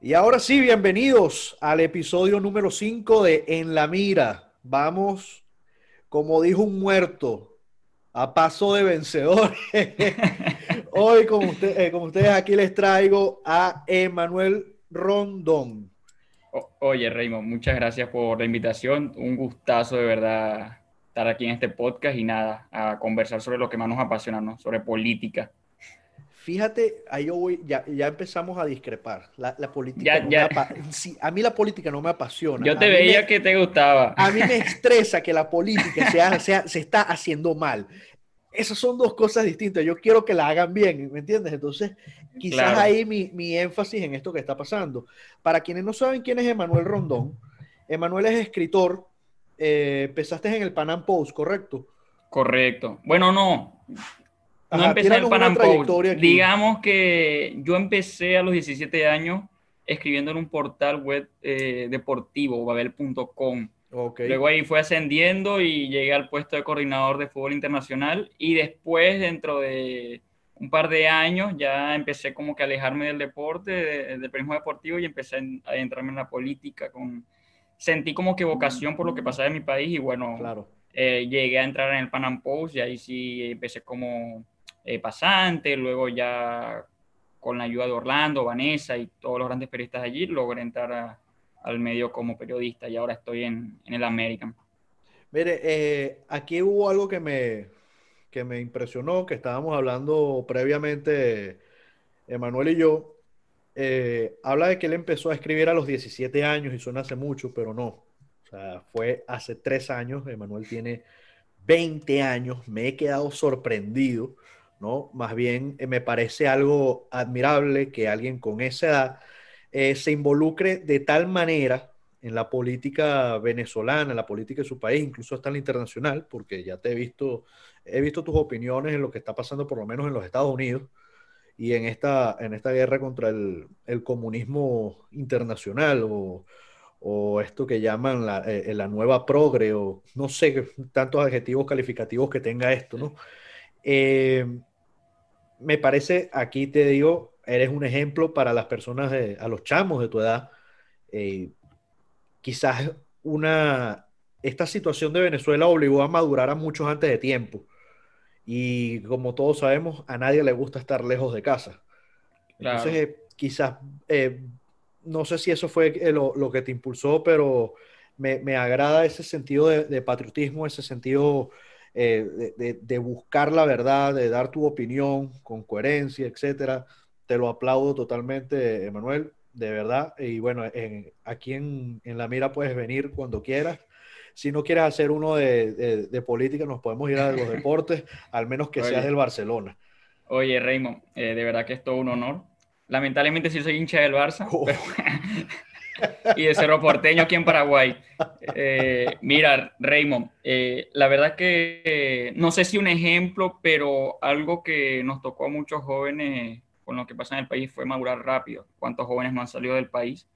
Y ahora sí, bienvenidos al episodio número 5 de En la Mira. Vamos, como dijo un muerto, a paso de vencedor. Hoy, como, eh, como ustedes aquí les traigo a Emanuel Rondón. oye, Raymond, muchas gracias por la invitación. Un gustazo de verdad estar aquí en este podcast y nada, a conversar sobre lo que más nos apasiona, ¿no? Sobre política. Fíjate, ahí yo voy, ya, ya empezamos a discrepar. La, política. a mí la política no me apasiona. Yo te veía que te gustaba. A mí me estresa que la política se, se está haciendo mal. Esas son dos cosas distintas. Yo quiero que la hagan bien, ¿me entiendes? Entonces, quizás ahí mi, mi, énfasis en esto que está pasando. Para quienes no saben quién es Emanuel Rondón, Emanuel es escritor. Eh, empezaste en el Panam Post, ¿correcto? Correcto. Bueno, no no empecé en Panam Digamos que yo empecé a los 17 años escribiendo en un portal web eh, deportivo, babel.com. Luego ahí fue ascendiendo y llegué al puesto de coordinador de fútbol internacional y después, dentro de un par de años, ya empecé como que a alejarme del deporte, del periodismo deportivo y empecé a entrarme en la política. Con... Sentí como que vocación por lo que pasaba en mi país y bueno, claro. Eh, llegué a entrar en el Panam Post y ahí sí empecé como eh, pasante, luego ya con la ayuda de Orlando, Vanessa y todos los grandes periodistas allí, logré entrar al medio como periodista y ahora estoy en, el American. Mire, eh, aquí hubo algo que me, que me impresionó, que estábamos hablando previamente, Emanuel y yo. Eh, habla de que él empezó a escribir a los 17 años y suena hace mucho, pero no. O sea, fue hace tres años. Emanuel tiene 20 años. Me he quedado sorprendido ¿no? Más bien eh, me parece algo admirable que alguien con esa edad eh, se involucre de tal manera en la política venezolana, en la política de su país, incluso hasta en la internacional, porque ya te he visto, he visto tus opiniones en lo que está pasando por lo menos en los Estados Unidos y en esta, en esta guerra contra el, comunismo internacional o, esto que llaman la, eh, la, nueva progre o no sé tantos adjetivos calificativos que tenga esto, ¿no? Me parece, aquí te digo, eres un ejemplo para las personas, de, a los chamos de tu edad. Eh, quizás una, esta situación de Venezuela obligó a madurar a muchos antes de tiempo. Y como todos sabemos, a nadie le gusta estar lejos de casa. Entonces, eh, quizás, eh, no sé si eso fue lo, que te impulsó, pero me, agrada ese sentido de, de patriotismo, ese sentido eh, de, buscar la verdad, de dar tu opinión con coherencia, etcétera. Te lo aplaudo totalmente, Emanuel, de verdad. Y bueno, aquí en, La Mira puedes venir cuando quieras. Si no quieres hacer uno de, política, nos podemos ir a los deportes, al menos que seas del Barcelona. Oye, Raymond, eh, de verdad que es todo un honor. Lamentablemente sí soy hincha del Barça, oh. y de Cerro Porteño aquí en Paraguay. Eh, mira, Raymond, eh, la verdad que no sé si un ejemplo, pero algo que nos tocó a muchos jóvenes con lo que pasa en el país fue madurar rápido. ¿Cuántos jóvenes no han salido del país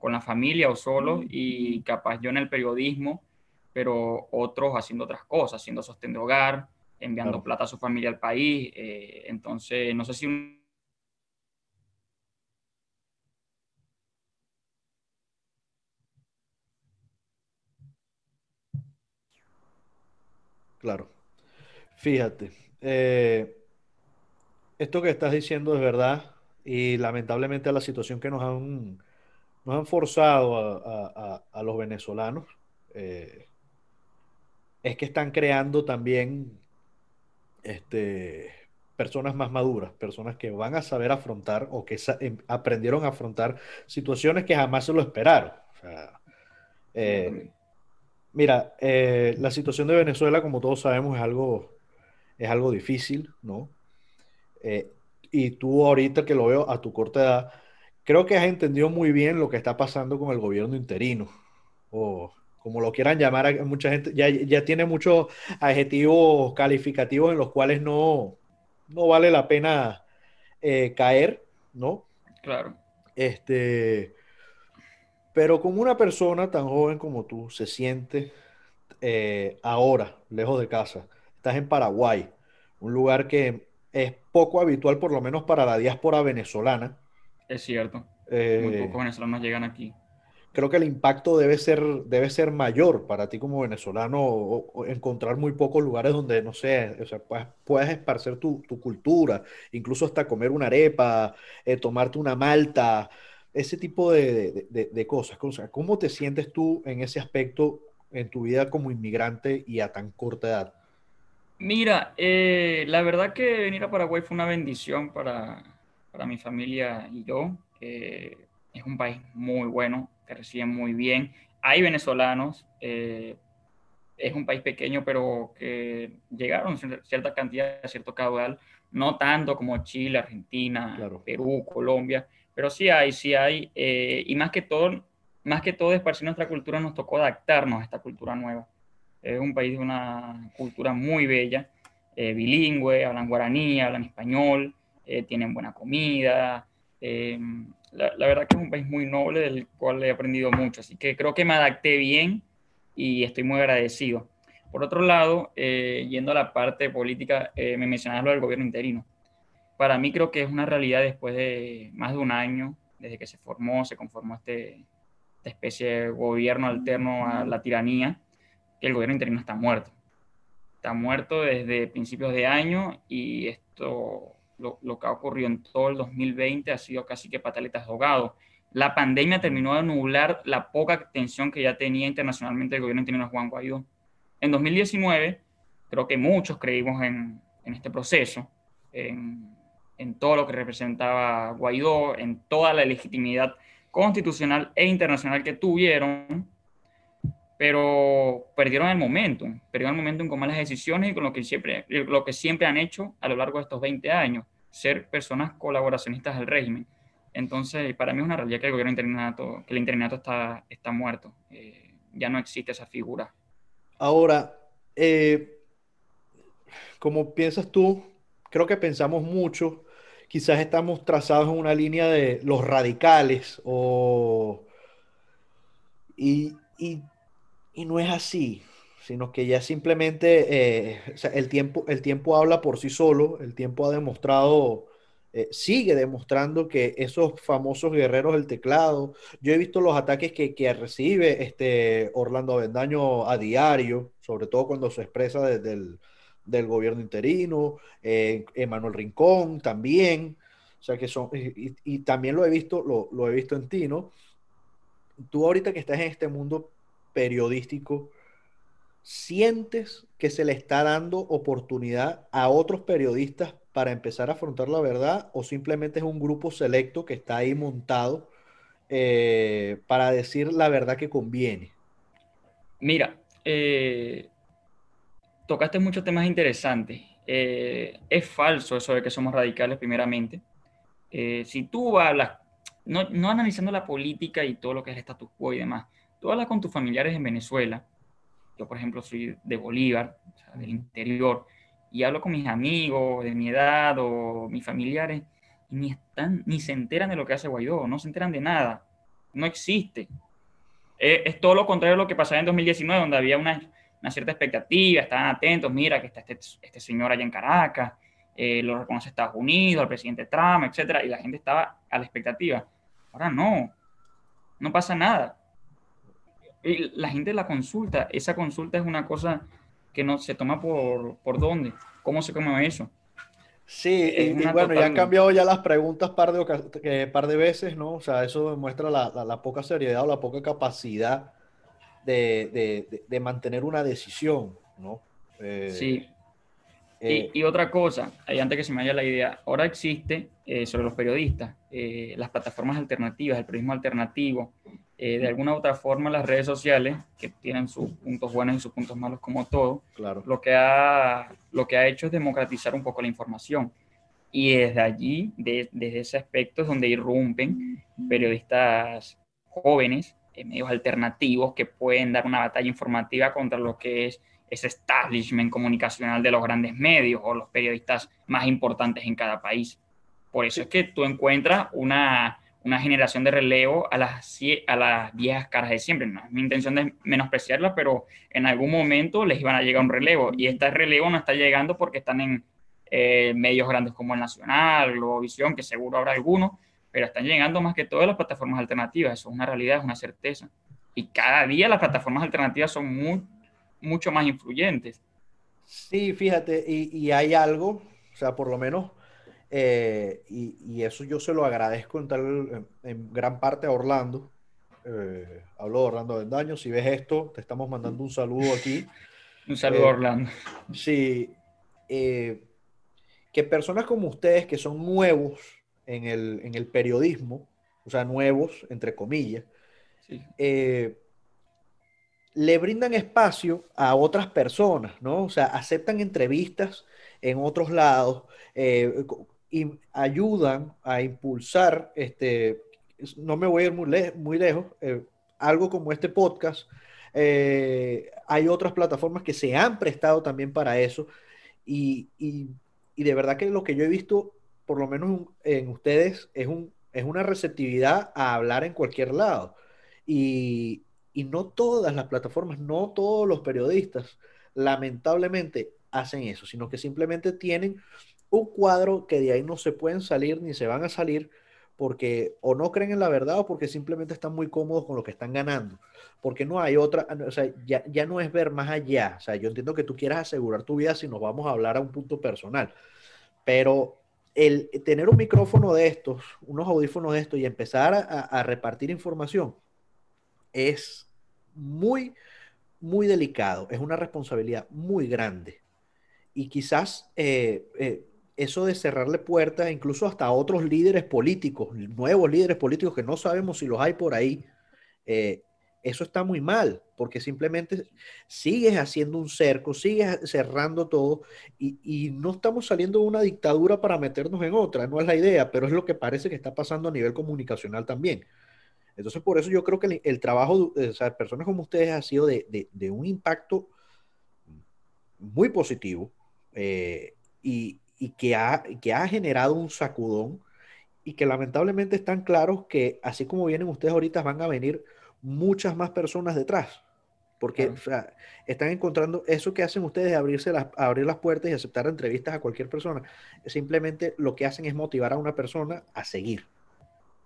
con la familia o solos y capaz yo en el periodismo, pero otros haciendo otras cosas, haciendo sostén de hogar, enviando plata a su familia al país? Eh, entonces, no sé si un Claro. Fíjate, eh, esto que estás diciendo es verdad y lamentablemente la situación que nos han, nos han forzado a, los venezolanos eh, es que están creando también este, personas más maduras, personas que van a saber afrontar o que em, aprendieron a afrontar situaciones que jamás se lo esperaron. Eh, Mira, eh, la situación de Venezuela, como todos sabemos, es algo, es algo difícil, ¿no? Eh, y tú ahorita que lo veo a tu corta edad, creo que has entendido muy bien lo que está pasando con el gobierno interino, o como lo quieran llamar, mucha gente ya, ya tiene muchos adjetivos calificativos en los cuales no, no vale la pena eh, caer, ¿no? Claro. Este, pero como una persona tan joven como tú se siente eh, ahora, lejos de casa, estás en Paraguay, un lugar que es poco habitual, por lo menos para la diáspora venezolana. Es cierto. Muy pocos venezolanos llegan aquí creo que el impacto debe ser, debe ser mayor para ti como venezolano encontrar muy pocos lugares donde, no sé, o sea, puedas, esparcer tu, cultura, incluso hasta comer una arepa, eh, tomarte una malta, ese tipo de, cosas. ¿Cómo te sientes tú en ese aspecto en tu vida como inmigrante y a tan corta edad? Mira, eh, la verdad que venir a Paraguay fue una bendición para, para mi familia y yo. Eh, es un país muy bueno, que reciben muy bien. Hay venezolanos, eh, es un país pequeño, pero que llegaron cierta cantidad, cierto caudal, no tanto como Chile, Argentina, Perú, Colombia, pero sí hay, sí hay, eh, y más que todo, más que todo esparcir nuestra cultura, nos tocó adaptarnos a esta cultura nueva. Es un país de una cultura muy bella, eh, bilingüe, hablan guaraní, hablan español, tienen buena comida, la, verdad que es un país muy noble del cual he aprendido mucho, así que creo que me adapté bien y estoy muy agradecido. Por otro lado, eh, yendo a la parte política, eh, me mencionabas lo del gobierno interino. Para mí creo que es una realidad después de más de un año, desde que se formó, se conformó este, esta especie de gobierno alterno a la tiranía, que el gobierno interino está muerto. Está muerto desde principios de año y esto lo, que ha ocurrido en todo el 2020 ha sido casi que pataletas ahogado. La pandemia terminó de nublar la poca tensión que ya tenía internacionalmente el gobierno interino de Juan Guaidó. En 2019, creo que muchos creímos en, en este proceso, en, en todo lo que representaba Guaidó, en toda la legitimidad constitucional e internacional que tuvieron, pero perdieron el momento, perdieron el momento con malas decisiones y con lo que, siempre, lo que siempre han hecho a lo largo de estos 20 años, ser personas colaboracionistas del régimen. Entonces, para mí es una realidad que el gobierno interinato, que el interinato está, está muerto, eh, ya no existe esa figura. Ahora, eh, como piensas tú, creo que pensamos mucho, quizás estamos trazados en una línea de los radicales o... Y, y y no es así, sino que ya simplemente eh, el, tiempo, el tiempo habla por sí solo, el tiempo ha demostrado, eh, sigue demostrando que esos famosos guerreros del teclado, yo he visto los ataques que, que recibe este Orlando Avendaño a diario, sobre todo cuando se expresa desde el del gobierno interino, eh, Emanuel Rincón también, o sea que son, y, también lo he visto, lo, lo, he visto en ti, ¿no? Tú ahorita que estás en este mundo periodístico, ¿sientes que se le está dando oportunidad a otros periodistas para empezar a afrontar la verdad o simplemente es un grupo selecto que está ahí montado eh, para decir la verdad que conviene? Mira, eh, tocaste muchos temas interesantes. Eh, es falso eso de que somos radicales primeramente. si tú hablas, no, no analizando la política y todo lo que es el status quo y demás, tú hablas con tus familiares en Venezuela, yo por ejemplo soy de Bolívar, del interior, y hablo con mis amigos de mi edad o mis familiares, y ni, están, ni se enteran de lo que hace Guaidó, no se enteran de nada, no existe. Es, todo lo contrario a lo que pasaba en 2019, donde había una, una cierta expectativa, estaban atentos, mira que está este, este señor allá en Caracas, eh, lo reconoce Estados Unidos, el presidente Trump, etcétera, y la gente estaba a la expectativa. Ahora no, no pasa nada la gente la consulta, esa consulta es una cosa que no se toma por, por dónde, cómo se come eso. Sí, y, bueno, ya han cambiado ya las preguntas par de, par de veces, ¿no? O sea, eso demuestra la, la, poca seriedad o la poca capacidad de, de, de mantener una decisión, ¿no? Eh, sí. Eh, y, otra cosa, antes que se me vaya la idea, ahora existe eh, sobre los periodistas, las plataformas alternativas, el periodismo alternativo, eh, de alguna u otra forma las redes sociales, que tienen sus puntos buenos y sus puntos malos como todo, claro. lo, que ha, lo que ha hecho es democratizar un poco la información. Y desde allí, desde ese aspecto, es donde irrumpen periodistas jóvenes, en medios alternativos, que pueden dar una batalla informativa contra lo que es ese establishment comunicacional de los grandes medios o los periodistas más importantes en cada país. Por eso es que tú encuentras una, una generación de relevo a las, a las viejas caras de siempre. No es mi intención de menospreciarlas, pero en algún momento les iban a llegar un relevo y este relevo no está llegando porque están en eh, medios grandes como el Nacional, Globovisión, que seguro habrá alguno, pero están llegando más que todas las plataformas alternativas, eso es una realidad, es una certeza. Y cada día las plataformas alternativas son muy, mucho más influyentes. Sí, fíjate, y, hay algo, o sea, por lo menos, eh, y, eso yo se lo agradezco en, tal, en, gran parte a Orlando. Eh, hablo de Orlando Vendaño, si ves esto, te estamos mandando un saludo aquí. un saludo a eh, Orlando. Sí, que personas como ustedes, que son nuevos en el, en el periodismo, o sea, nuevos, entre comillas, eh, le brindan espacio a otras personas, ¿no? O sea, aceptan entrevistas en otros lados eh, y ayudan a impulsar, este, no me voy a ir muy, lejos, eh, algo como este podcast. hay otras plataformas que se han prestado también para eso y, y de verdad que lo que yo he visto, por lo menos en ustedes, es, un, es una receptividad a hablar en cualquier lado. Y, no todas las plataformas, no todos los periodistas, lamentablemente, hacen eso, sino que simplemente tienen un cuadro que de ahí no se pueden salir ni se van a salir porque o no creen en la verdad o porque simplemente están muy cómodos con lo que están ganando. Porque no hay otra, o sea, ya, ya no es ver más allá. O sea, yo entiendo que tú quieras asegurar tu vida si nos vamos a hablar a un punto personal, pero el tener un micrófono de estos, unos audífonos de estos y empezar a repartir información, es muy, muy delicado, es una responsabilidad muy grande. Y quizás eh, eh, eso de cerrarle puertas, incluso hasta otros líderes políticos, nuevos líderes políticos que no sabemos si los hay por ahí, eh, eso está muy mal, porque simplemente sigues haciendo un cerco, sigues cerrando todo y, no estamos saliendo de una dictadura para meternos en otra, no es la idea, pero es lo que parece que está pasando a nivel comunicacional también. Entonces, por eso yo creo que el, trabajo de personas como ustedes ha sido de, un impacto muy positivo eh, y, que ha, que ha generado un sacudón y que lamentablemente están claros que así como vienen ustedes ahorita van a venir muchas más personas detrás. Porque están encontrando eso que hacen ustedes de abrirse las, abrir las puertas y aceptar entrevistas a cualquier persona. Simplemente lo que hacen es motivar a una persona a seguir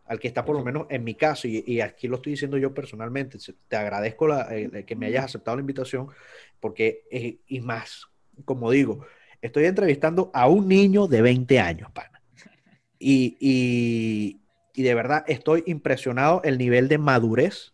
al que está por lo menos en mi caso, y, aquí lo estoy diciendo yo personalmente, te agradezco la, que me hayas aceptado la invitación, porque, es y más, como digo, estoy entrevistando a un niño de 20 años, pana. Y, y, y de verdad estoy impresionado el nivel de madurez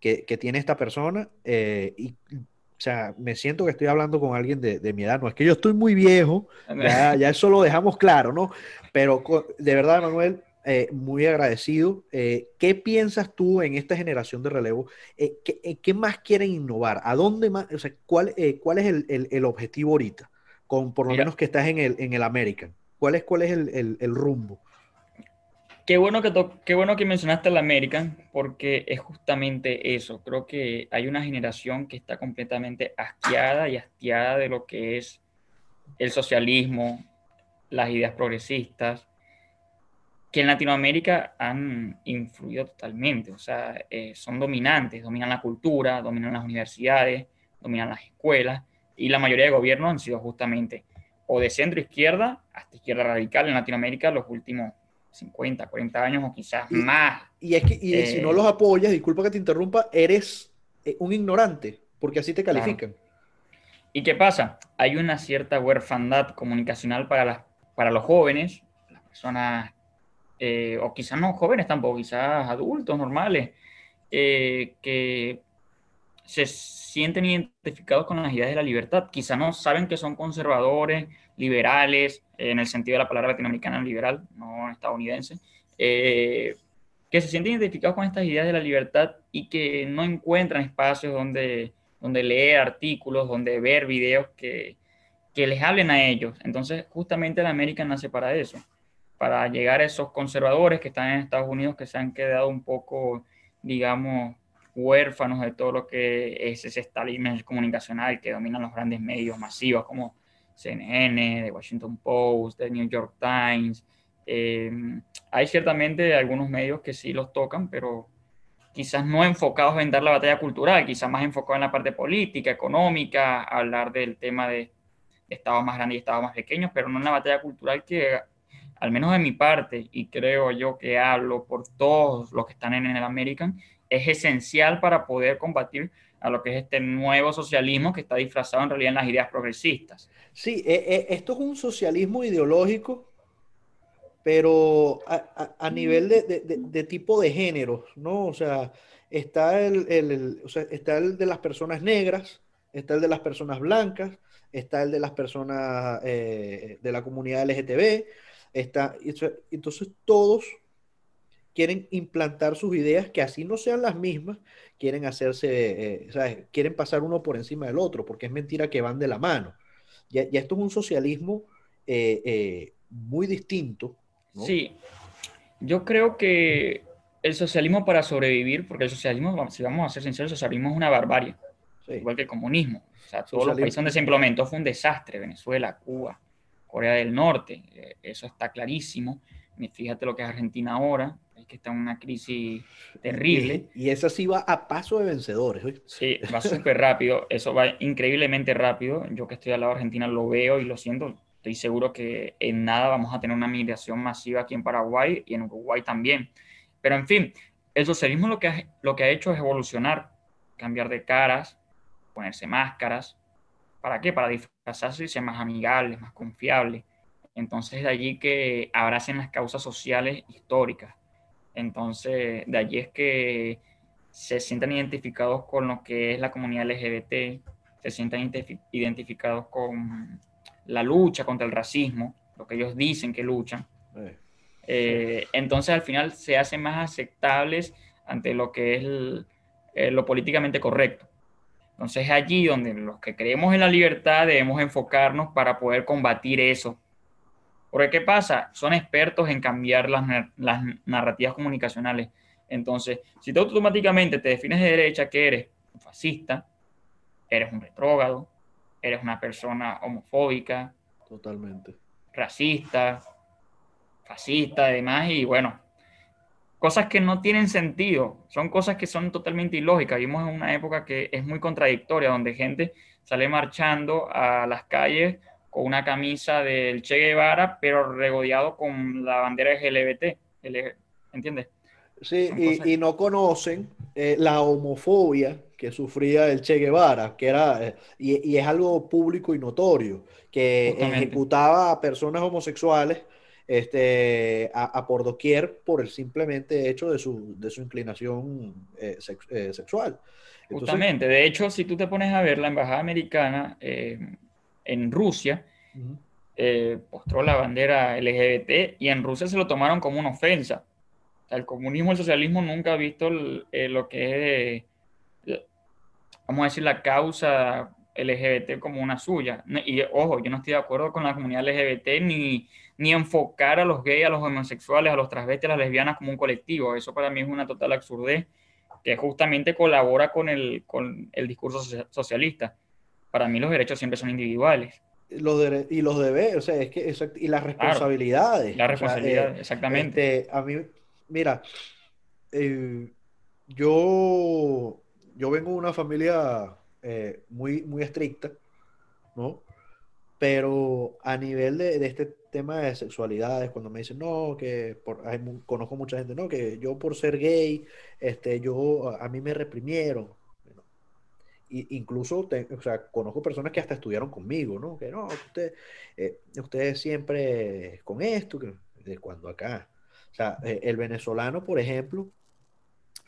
que, que tiene esta persona. Eh, y, o sea, me siento que estoy hablando con alguien de, de, mi edad. No es que yo estoy muy viejo, ya, ya eso lo dejamos claro, ¿no? Pero de verdad, Manuel, eh, muy agradecido. Eh, ¿Qué piensas tú en esta generación de relevo? Eh, ¿qué, más quieren innovar? ¿A dónde más? O sea, ¿cuál, cuál es el, objetivo ahorita? Con por lo menos que estás en el, en el American. ¿Cuál es, cuál es el, rumbo? Qué bueno, que qué bueno que mencionaste el American, porque es justamente eso. Creo que hay una generación que está completamente asqueada y hastiada de lo que es el socialismo, las ideas progresistas, que en Latinoamérica han influido totalmente, o sea, eh, son dominantes, dominan la cultura, dominan las universidades, dominan las escuelas, y la mayoría de gobiernos han sido justamente o de centro izquierda hasta izquierda radical en Latinoamérica los últimos 50, 40 años o quizás más. Y es que y si no eh, los apoyas, disculpa que te interrumpa, eres eh, un ignorante, porque así te califican. ¿Y qué pasa? Hay una cierta huerfandad comunicacional para, las, para los jóvenes, las personas eh, o quizás no jóvenes tampoco, quizás adultos normales, eh, que se sienten identificados con las ideas de la libertad. Quizás no saben que son conservadores, liberales, en el sentido de la palabra latinoamericana liberal, no estadounidense, eh, que se sienten identificados con estas ideas de la libertad y que no encuentran espacios donde, donde leer artículos, donde ver videos que, que les hablen a ellos. Entonces, justamente la América nace para eso para llegar a esos conservadores que están en Estados Unidos, que se han quedado un poco, digamos, huérfanos de todo lo que es ese establishment comunicacional que dominan los grandes medios masivos como CNN, The Washington Post, The New York Times. Eh, hay ciertamente algunos medios que sí los tocan, pero quizás no enfocados en dar la batalla cultural, quizás más enfocados en la parte política, económica, hablar del tema de estados más grandes y estados más pequeños, pero no en la batalla cultural que al menos de mi parte, y creo yo que hablo por todos los que están en el American, es esencial para poder combatir a lo que es este nuevo socialismo que está disfrazado en realidad en las ideas progresistas. Sí, e, e, esto es un socialismo ideológico, pero a, nivel de, tipo de géneros, ¿no? O sea, está el, está el de las personas negras, está el de las personas blancas, está el de las personas eh, de la comunidad LGTB, está, entonces todos quieren implantar sus ideas que así no sean las mismas, quieren hacerse, eh, quieren pasar uno por encima del otro, porque es mentira que van de la mano. Ya, esto es un socialismo eh, muy distinto. Sí, yo creo que el socialismo para sobrevivir, porque el socialismo, si vamos a ser sinceros, el socialismo es una barbarie, igual que el comunismo. O sea, todos los países donde se implementó fue un desastre, Venezuela, Cuba, Corea del Norte, eh, eso está clarísimo. Fíjate lo que es Argentina ahora, que está en una crisis terrible. Y, eso sí va a paso de vencedores. Sí, va súper rápido, eso va increíblemente rápido. Yo que estoy al lado de Argentina lo veo y lo siento. Estoy seguro que en nada vamos a tener una migración masiva aquí en Paraguay y en Uruguay también. Pero en fin, el socialismo lo que ha, lo que ha hecho es evolucionar, cambiar de caras, ponerse máscaras. ¿Para qué? Para disfrazarse y ser más amigables, más confiables. Entonces de allí que abracen las causas sociales históricas. Entonces de allí es que se sientan identificados con lo que es la comunidad LGBT, se sientan identificados con la lucha contra el racismo, lo que ellos dicen que luchan. Eh. Eh, entonces al final se hacen más aceptables ante lo que es eh, lo políticamente correcto. Entonces es allí donde los que creemos en la libertad debemos enfocarnos para poder combatir eso. Porque ¿qué pasa? Son expertos en cambiar las, las narrativas comunicacionales. Entonces, si tú automáticamente te defines de derecha que eres un fascista, eres un retrógrado, eres una persona homofóbica, totalmente racista, fascista, además, y bueno, cosas que no tienen sentido, son cosas que son totalmente ilógicas. Vimos en una época que es muy contradictoria, donde gente sale marchando a las calles con una camisa del Che Guevara, pero regodeado con la bandera LGBT, ¿entiendes? Sí, y, no conocen eh, la homofobia que sufría el Che Guevara, que era, eh, y, es algo público y notorio, que ejecutaba a personas homosexuales este, a, por doquier por el simplemente hecho de su, de su inclinación eh, sexual. Justamente, de hecho, si tú te pones a ver la embajada americana en Rusia, postró la bandera LGBT y en Rusia se lo tomaron como una ofensa. el comunismo y el socialismo nunca ha visto lo que es, vamos a decir, la causa LGBT como una suya. Y ojo, yo no estoy de acuerdo con la comunidad LGBT ni, ni enfocar a los gays, a los homosexuales, a los transvestis, a las lesbianas como un colectivo. Eso para mí es una total absurdez que justamente colabora con el, con el discurso socialista. Para mí los derechos siempre son individuales. Los y los deberes, o sea, es que y las responsabilidades. la responsabilidad, eh, exactamente. Este, a mí, mira, eh, yo, yo vengo de una familia eh, muy, muy estricta, ¿no? Pero a nivel de, de, este tema de sexualidades, cuando me dicen, no, que por, conozco mucha gente, no, que yo por ser gay, este, yo, a, mí me reprimieron. Incluso, o sea, conozco personas que hasta estudiaron conmigo, ¿no? Que no, eh, usted siempre con esto, de cuando acá. O sea, eh, el venezolano, por ejemplo,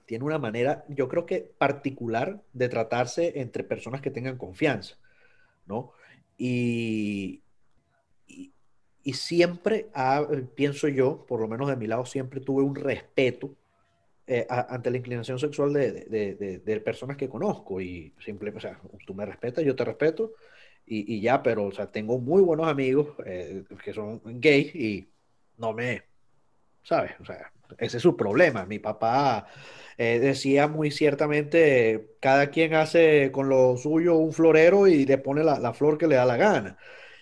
tiene una manera, yo creo que particular de tratarse entre personas que tengan confianza, ¿no? Y, y, siempre, pienso yo, por lo menos de mi lado, siempre tuve un respeto eh, ante la inclinación sexual de, de, de, personas que conozco y simplemente, o sea, tú me respetas, yo te respeto y, y ya, pero, o sea, tengo muy buenos amigos eh, que son gays y no me, ¿sabes? O sea, ese es su problema. Mi papá eh, decía muy ciertamente, cada quien hace con lo suyo un florero y le pone la, flor que le da la gana.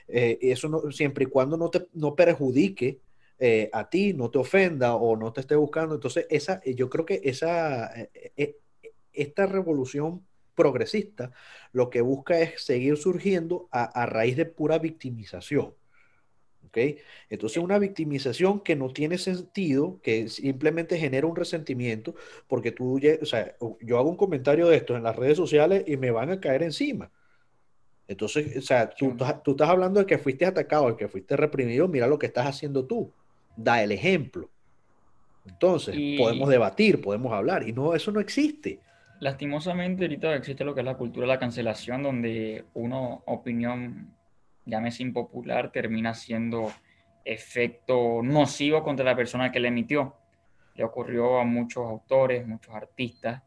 Eh, eso no, siempre y cuando no te no perjudique eh, a ti, no te ofenda o no te esté buscando. Entonces, esa, yo creo que esa, esta revolución progresista lo que busca es seguir surgiendo a, a raíz de pura victimización. Entonces, una victimización que no tiene sentido, que simplemente genera un resentimiento, porque tú, o sea, yo hago un comentario de esto en las redes sociales y me van a caer encima. Entonces, o sea, tú, tú estás hablando de que fuiste atacado, de que fuiste reprimido, mira lo que estás haciendo tú. Da el ejemplo. Entonces, podemos debatir, podemos hablar, y no, eso no existe. Lastimosamente, ahorita existe lo que es la cultura de la cancelación, donde una opinión llámese impopular, termina siendo efecto nocivo contra la persona que le emitió. Le ocurrió a muchos autores, muchos artistas,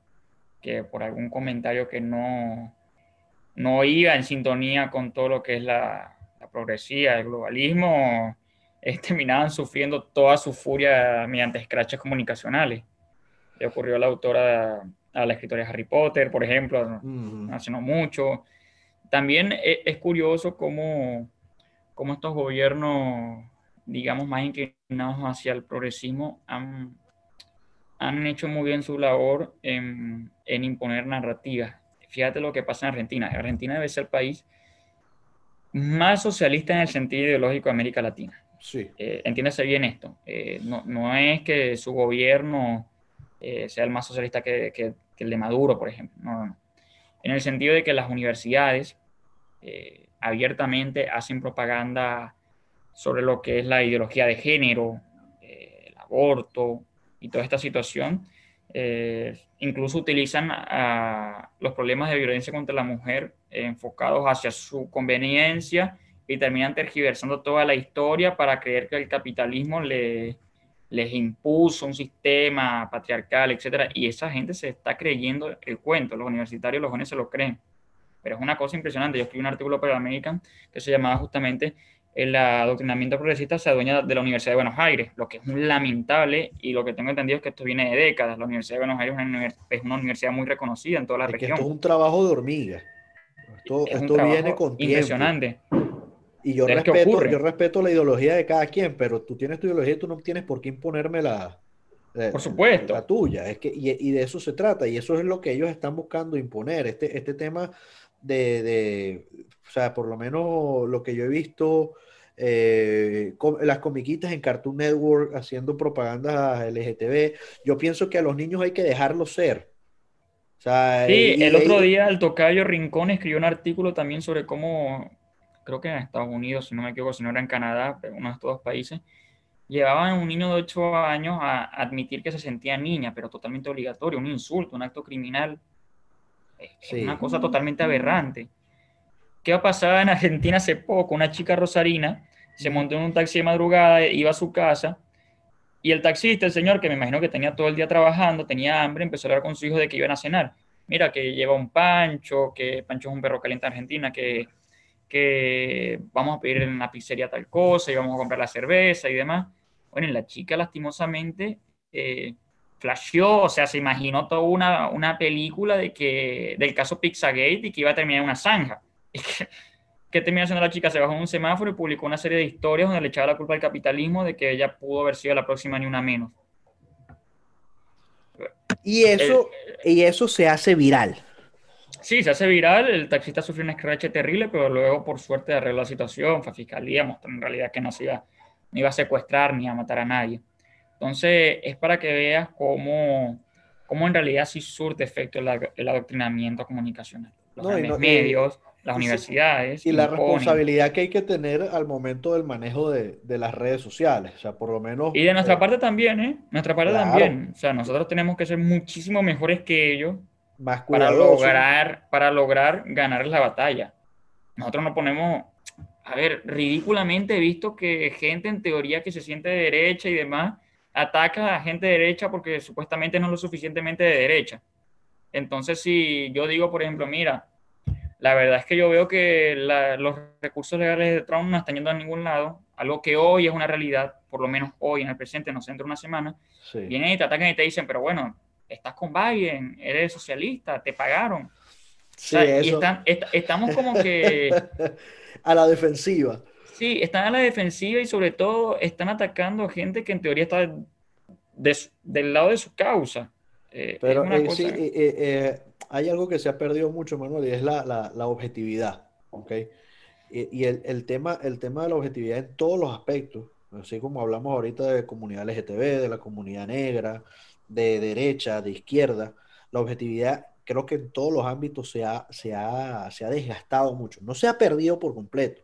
que por algún comentario que no, no iba en sintonía con todo lo que es la, la progresía, el globalismo, terminaban sufriendo toda su furia mediante escraches comunicacionales. Le ocurrió a la autora, a la escritora de Harry Potter, por ejemplo, hace no mucho. También e, es, curioso cómo, cómo, estos gobiernos, digamos, más inclinados hacia el progresismo han, han hecho muy bien su labor en, en, imponer narrativas. Fíjate lo que pasa en Argentina. Argentina debe ser el país más socialista en el sentido ideológico de América Latina. Sí. Eh, entiéndase bien esto. Eh, no, es que su gobierno eh, sea el más socialista que, que, el de Maduro, por ejemplo. No, no, no. En el sentido de que las universidades eh, abiertamente hacen propaganda sobre lo que es la ideología de género, eh, el aborto y toda esta situación. Incluso utilizan los problemas de violencia contra la mujer enfocados hacia su conveniencia y terminan tergiversando toda la historia para creer que el capitalismo le, les impuso un sistema patriarcal, etc. Y esa gente se está creyendo el cuento, los universitarios, los jóvenes se lo creen pero es una cosa impresionante. Yo escribí un artículo para el American que se llamaba justamente el adoctrinamiento progresista se adueña de la Universidad de Buenos Aires, lo que es muy lamentable y lo que tengo entendido es que esto viene de décadas. La Universidad de Buenos Aires es una, universidad muy reconocida en toda la región. esto es un trabajo de hormiga. Esto, viene con tiempo. Impresionante. Y yo respeto, yo respeto la ideología de cada quien, pero tú tienes tu ideología y tú no tienes por qué imponerme la, por supuesto. La tuya. Es que, y, y, de eso se trata. Y eso es lo que ellos están buscando imponer. Este, este tema de, o sea, por lo menos lo que yo he visto, eh, las comiquitas en Cartoon Network haciendo propaganda LGTB, yo pienso que a los niños hay que dejarlos ser. sí, el otro día el tocayo Rincón escribió un artículo también sobre cómo, creo que en Estados Unidos, si no me equivoco, si no era en Canadá, uno de estos dos países, llevaban a un niño de 8 años a admitir que se sentía niña, pero totalmente obligatorio, un insulto, un acto criminal una cosa totalmente aberrante. ¿Qué ha pasado en Argentina hace poco? Una chica rosarina se montó en un taxi de madrugada, iba a su casa, y el taxista, el señor, que me imagino que tenía todo el día trabajando, tenía hambre, empezó a hablar con su hijo de que iban a cenar. Mira, que lleva un pancho, que Pancho es un perro caliente en Argentina, que, que vamos a pedir en la pizzería tal cosa, y vamos a comprar la cerveza y demás. Bueno, la chica lastimosamente eh, flasheó, o sea, se imaginó toda una, una película de que, del caso Pizzagate y que iba a terminar en una zanja. ¿Qué terminó haciendo la chica? Se bajó en un semáforo y publicó una serie de historias donde le echaba la culpa al capitalismo de que ella pudo haber sido la próxima ni una menos. Y eso, y eso se hace viral. Sí, se hace viral. El taxista sufrió un escrache terrible, pero luego, por suerte, arregló la situación. Fue a fiscalía, mostró en realidad que no se iba, no iba a secuestrar ni a matar a nadie. Entonces, es para que veas cómo, cómo en realidad sí surte efecto el, adoctrinamiento comunicacional. Los medios, las universidades. Y la responsabilidad que hay que tener al momento del manejo de, de, las redes sociales. O sea, por lo menos. Y de nuestra eh, parte también, ¿eh? Nuestra parte también. O sea, nosotros tenemos que ser muchísimo mejores que ellos. Más para lograr, para lograr ganar la batalla. Nosotros no ponemos. A ver, ridículamente he visto que gente en teoría que se siente de derecha y demás ataca a gente de derecha porque supuestamente no es lo suficientemente de derecha. Entonces, si yo digo, por ejemplo, mira, la verdad es que yo veo que los recursos legales de Trump no están yendo a ningún lado, algo que hoy es una realidad, por lo menos hoy en el presente, no sé, dentro de una semana, vienen y te atacan y te dicen, pero bueno, estás con Biden, eres socialista, te pagaron. Sí, y estamos como que... a la defensiva. Sí, están a la defensiva y sobre todo están atacando a gente que en teoría está del lado de su causa. Eh, Pero eh, sí, eh, hay algo que se ha perdido mucho, Manuel, y es la, la, objetividad. ¿okay? Y, el, tema, el tema de la objetividad en todos los aspectos, así como hablamos ahorita de comunidad LGTB, de la comunidad negra, de derecha, de izquierda, la objetividad creo que en todos los ámbitos se ha, se ha, se ha desgastado mucho. No se ha perdido por completo.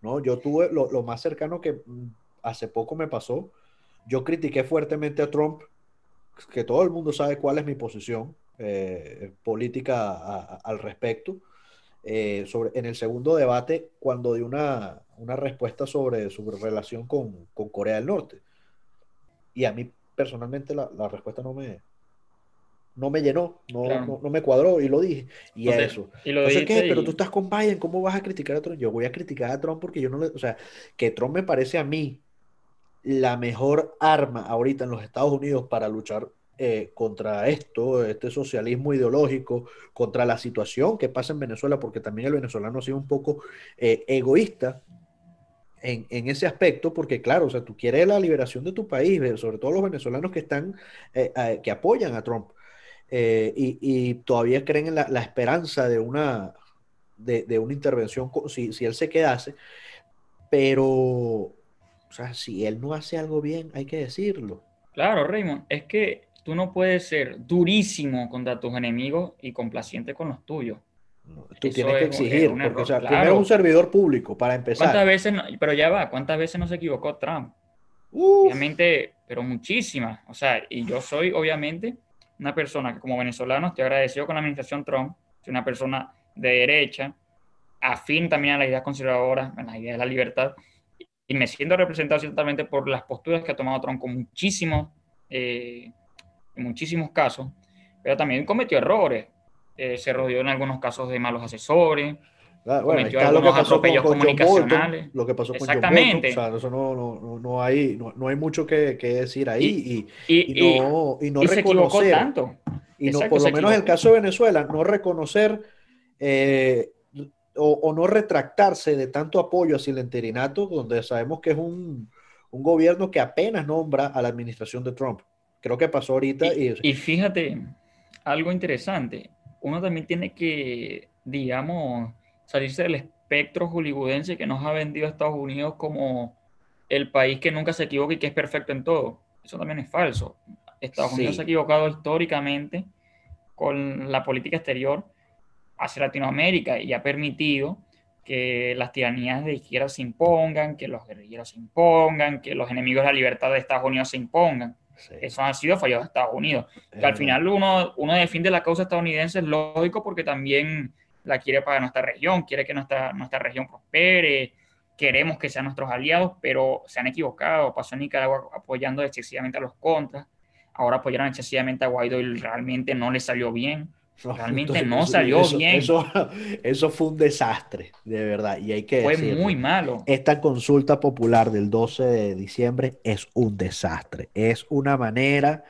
¿no? Yo tuve lo, lo más cercano que mm, hace poco me pasó. Yo critiqué fuertemente a Trump, que todo el mundo sabe cuál es mi posición eh, política al respecto. Eh, sobre, en el segundo debate, cuando di una, una respuesta sobre su relación con, con, Corea del Norte. Y a mí personalmente la, la respuesta no me, no me llenó, no, no, me cuadró y lo dije. Y eso. Y lo Entonces, ¿qué? Pero tú estás con Biden, ¿cómo vas a criticar a Trump? Yo voy a criticar a Trump porque yo no le. O sea, que Trump me parece a mí la mejor arma ahorita en los Estados Unidos para luchar eh, contra esto, este socialismo ideológico, contra la situación que pasa en Venezuela, porque también el venezolano ha sido un poco eh, egoísta en, ese aspecto, porque claro, o sea, tú quieres la liberación de tu país, sobre todo los venezolanos que están, eh, que apoyan a Trump, y, y, todavía creen en la, esperanza de una, de una intervención si, si él se quedase, pero, o sea, si él no hace algo bien, hay que decirlo. Claro, Raymond, es que tú no puedes ser durísimo contra tus enemigos y complaciente con los tuyos. Tú tienes que exigir, porque o sea, primero un servidor público para empezar. ¿Cuántas veces, pero ya va, cuántas veces no se equivocó Trump? Obviamente, pero muchísimas. O sea, y yo soy obviamente una persona que como venezolano estoy agradecido con la administración Trump, soy una persona de derecha, afín también a las ideas conservadoras, a la idea de la libertad, y me siento representado ciertamente por las posturas que ha tomado Trump con muchísimos eh, en muchísimos casos, pero también cometió errores. Eh, se rodeó en algunos casos de malos asesores, ah, atropellos comunicacionales. lo que pasó con Exactamente. John o sea, eso no, no, no, hay, no, hay mucho que, que decir ahí. Y, y, y no, y no reconocer. tanto. Y no, por lo menos en el caso de Venezuela, no reconocer eh, o, o, no retractarse de tanto apoyo hacia el interinato, donde sabemos que es un, un gobierno que apenas nombra a la administración de Trump. Creo que pasó ahorita. Y, y, fíjate, algo interesante, uno también tiene que, digamos, salirse del espectro hollywoodense que nos ha vendido a Estados Unidos como el país que nunca se equivoca y que es perfecto en todo. Eso también es falso. Estados Unidos se ha equivocado históricamente con la política exterior hacia Latinoamérica y ha permitido que las tiranías de izquierda se impongan, que los guerrilleros se impongan, que los enemigos de la libertad de Estados Unidos se impongan. Eso ha sido fallos de Estados Unidos. Que al final uno, uno defiende la causa estadounidense, es lógico, porque también la quiere para nuestra región, quiere que nuestra, nuestra región prospere, queremos que sean nuestros aliados, pero se han equivocado. Pasó en Nicaragua apoyando excesivamente a los contras, ahora apoyaron excesivamente a Guaidó y realmente no le salió bien. Realmente no salió bien. Eso, eso, fue un desastre, de verdad. Y hay que Fue muy malo. Esta consulta popular del 12 de diciembre es un desastre. Es una manera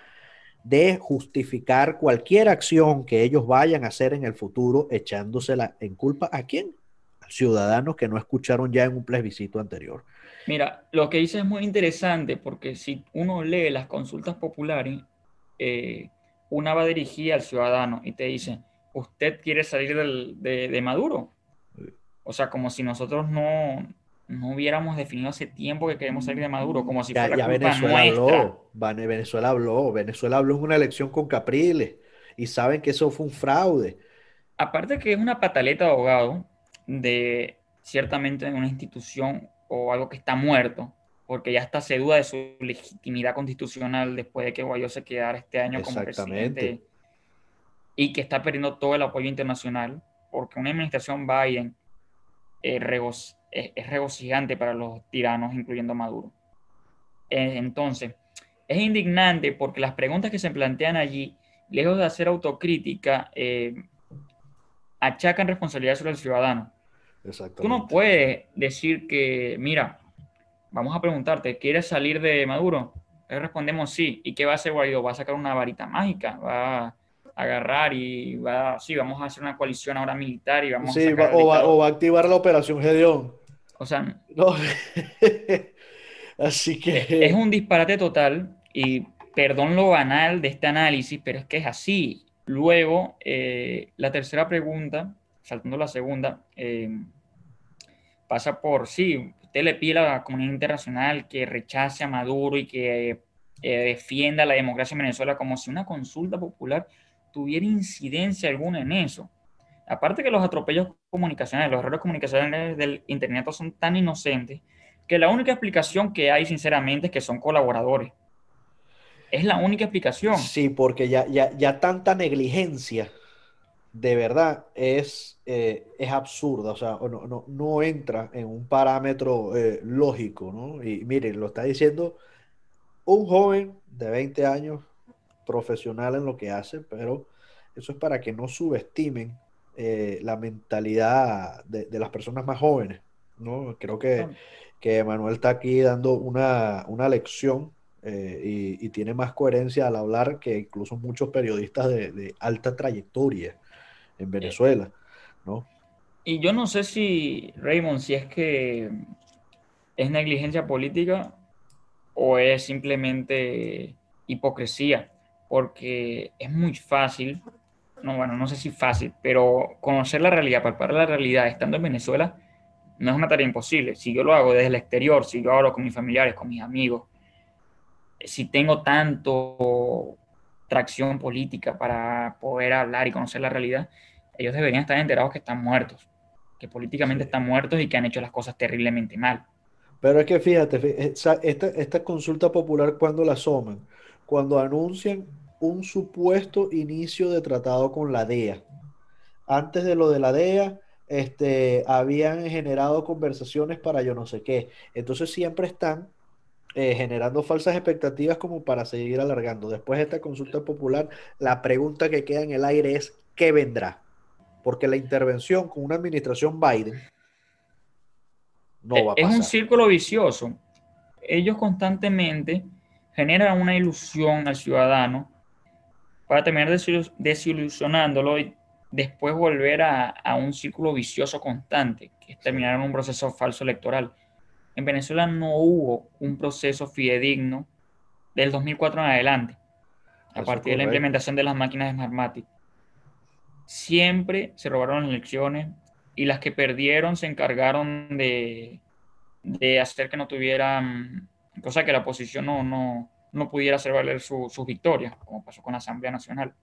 de justificar cualquier acción que ellos vayan a hacer en el futuro, echándosela en culpa a quién? A ciudadanos que no escucharon ya en un plebiscito anterior. Mira, lo que dice es muy interesante porque si uno lee las consultas populares, eh, una va dirigida al ciudadano y te dice, ¿usted quiere salir de, Maduro? O sea, como si nosotros no, no hubiéramos definido hace tiempo que queremos salir de Maduro, como si fuera culpa Venezuela Habló, Venezuela habló, Venezuela habló en una elección con Capriles y saben que eso fue un fraude. Aparte que es una pataleta de abogado de ciertamente una institución o algo que está muerto, porque ya está se duda de su legitimidad constitucional después de que Guaidó se quedara este año como presidente y que está perdiendo todo el apoyo internacional, porque una administración Biden es, regocijante para los tiranos, incluyendo Maduro. Eh, entonces, es indignante porque las preguntas que se plantean allí, lejos de hacer autocrítica, eh, achacan responsabilidad sobre el ciudadano. Tú no puedes decir que, mira, vamos a preguntarte, ¿quieres salir de Maduro? Le respondemos sí. ¿Y qué va a hacer Guaidó? Va a sacar una varita mágica, va a agarrar y va, sí, vamos a hacer una coalición ahora militar y vamos a sacar o, va, o, va, a activar la operación Gedeón. O sea, no. así que es un disparate total y perdón lo banal de este análisis, pero es que es así. Luego, eh, la tercera pregunta, saltando la segunda, eh, pasa por, sí, usted le pide a la comunidad internacional que rechace a Maduro y que eh, defienda la democracia en Venezuela como si una consulta popular tuviera incidencia alguna en eso. Aparte que los atropellos comunicacionales, los errores comunicacionales del Internet son tan inocentes que la única explicación que hay, sinceramente, es que son colaboradores. Es la única explicación. Sí, porque ya, ya, ya tanta negligencia de verdad es, eh, es absurda, o sea, no, no, no, entra en un parámetro eh, lógico, ¿no? Y miren, lo está diciendo un joven de 20 años, profesional en lo que hace, pero eso es para que no subestimen eh, la mentalidad de, las personas más jóvenes, ¿no? Creo que, que Manuel está aquí dando una, lección y, tiene más coherencia al hablar que incluso muchos periodistas de, de alta trayectoria en Venezuela, ¿no? Y yo no sé si, Raymond, si es que es negligencia política o es simplemente hipocresía, porque es muy fácil, no, bueno, no sé si fácil, pero conocer la realidad, palpar la realidad estando en Venezuela no es una tarea imposible. Si yo lo hago desde el exterior, si yo hablo con mis familiares, con mis amigos, si tengo tanto tracción política para poder hablar y conocer la realidad, ellos deberían estar enterados que están muertos, que políticamente están muertos y que han hecho las cosas terriblemente mal. Pero es que fíjate, esta, esta consulta popular, cuando la asoman? Cuando anuncian un supuesto inicio de tratado con la DEA. Antes de lo de la DEA, este, habían generado conversaciones para yo no sé qué. Entonces siempre están eh, generando falsas expectativas como para seguir alargando. Después de esta consulta popular, la pregunta que queda en el aire es, ¿qué vendrá? Porque la intervención con una administración Biden no va a pasar. Es un círculo vicioso. Ellos constantemente generan una ilusión al ciudadano para terminar desilusionándolo y después volver a, un círculo vicioso constante, que es terminar en un proceso falso electoral. En Venezuela no hubo un proceso fidedigno del 2004 en adelante, a partir de la implementación de las máquinas de Smartmatic siempre se robaron las elecciones y las que perdieron se encargaron de, hacer que no tuvieran, cosa que la oposición no, no, pudiera hacer valer sus su victorias, como pasó con la Asamblea Nacional.